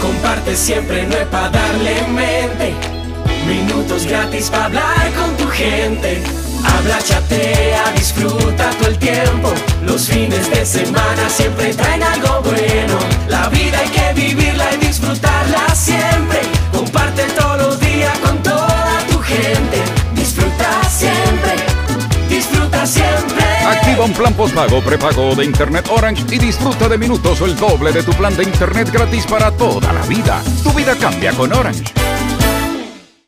Comparte siempre, no es para darle mente. Minutos gratis para hablar con tu gente. Habla, chatea, disfruta todo el tiempo. Los fines de semana siempre traen algo bueno. La vida hay que vivirla y disfrutarla siempre. Comparte todos los días con toda tu gente. Disfruta siempre, disfruta siempre. Activa un plan postpago prepago de Internet Orange y disfruta de minutos o el doble de tu plan de Internet gratis para toda la vida. Tu vida cambia con Orange.